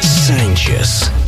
Sanchez.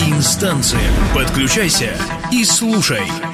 Инстанция. Подключайся и слушай.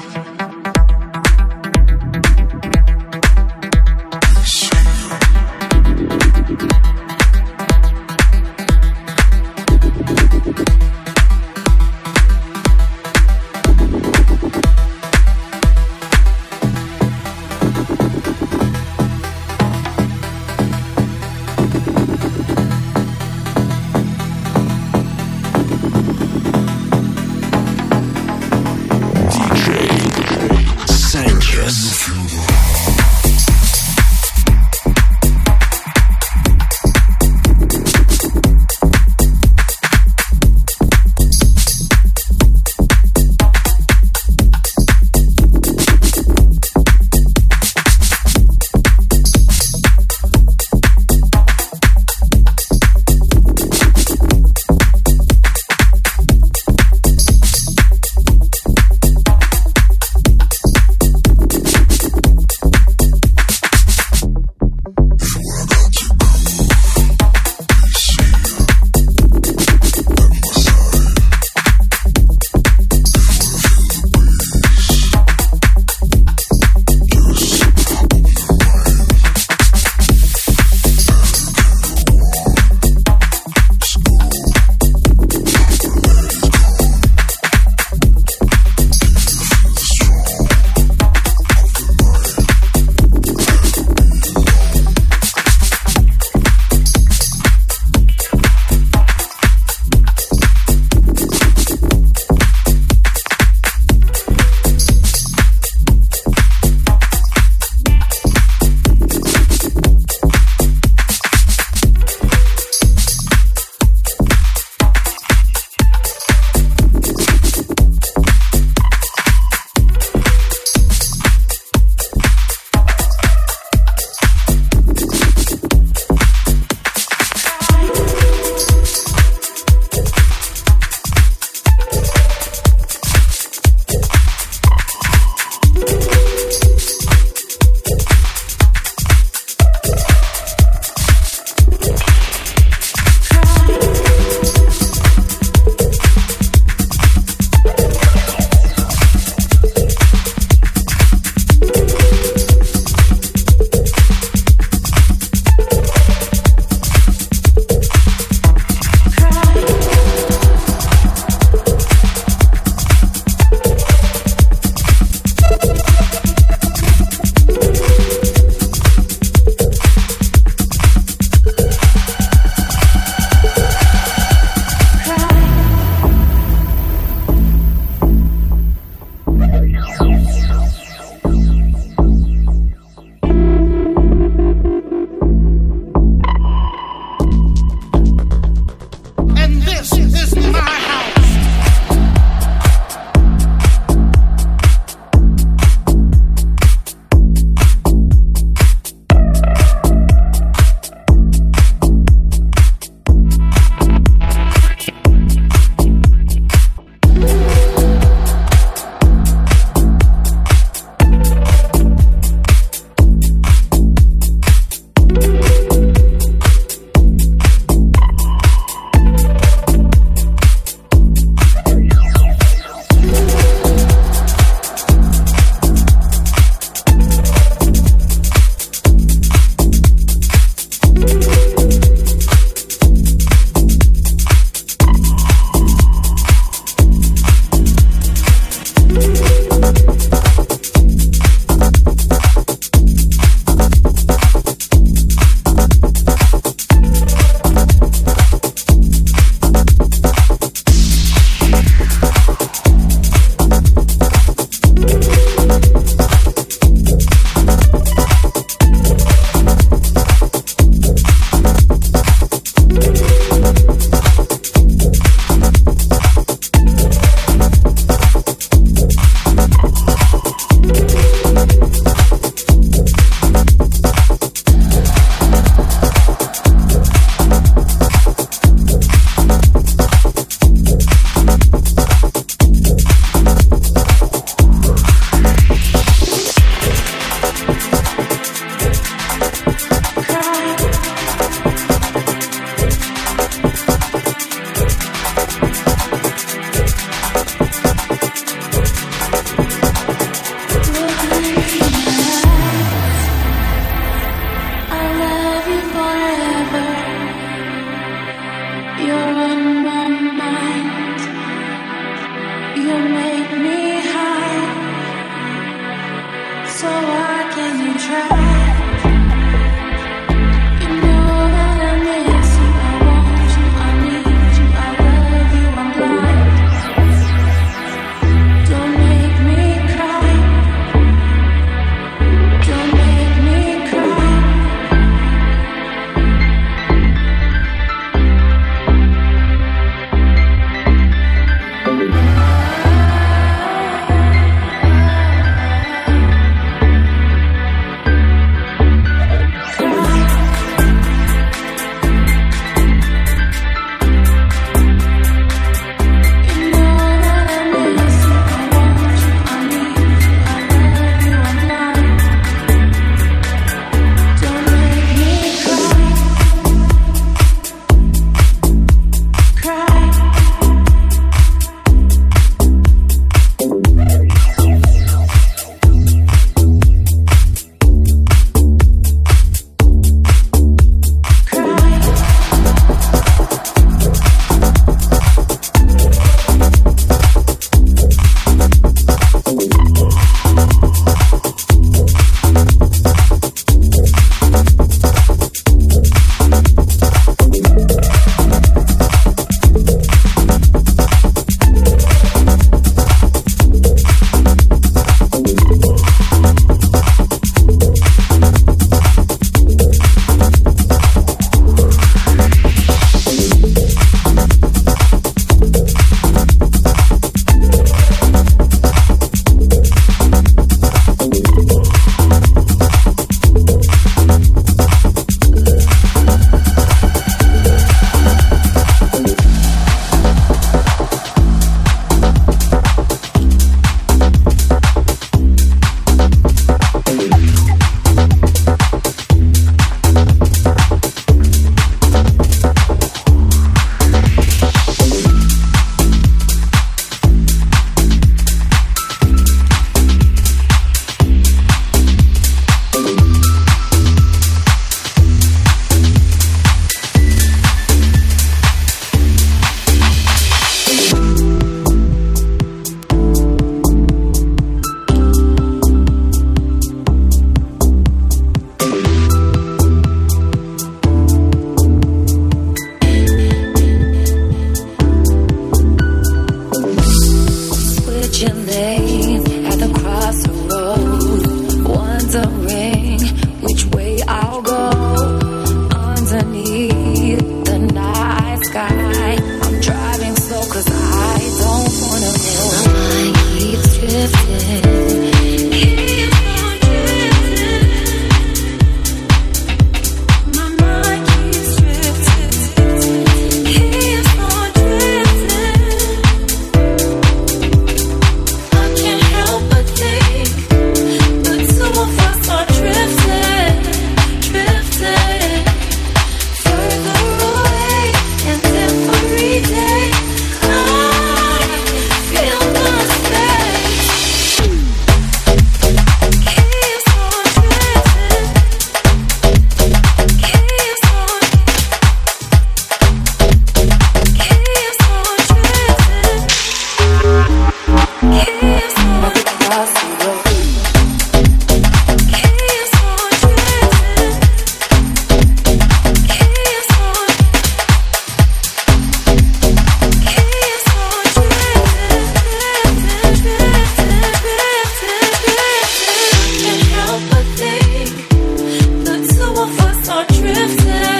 drifting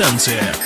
станция.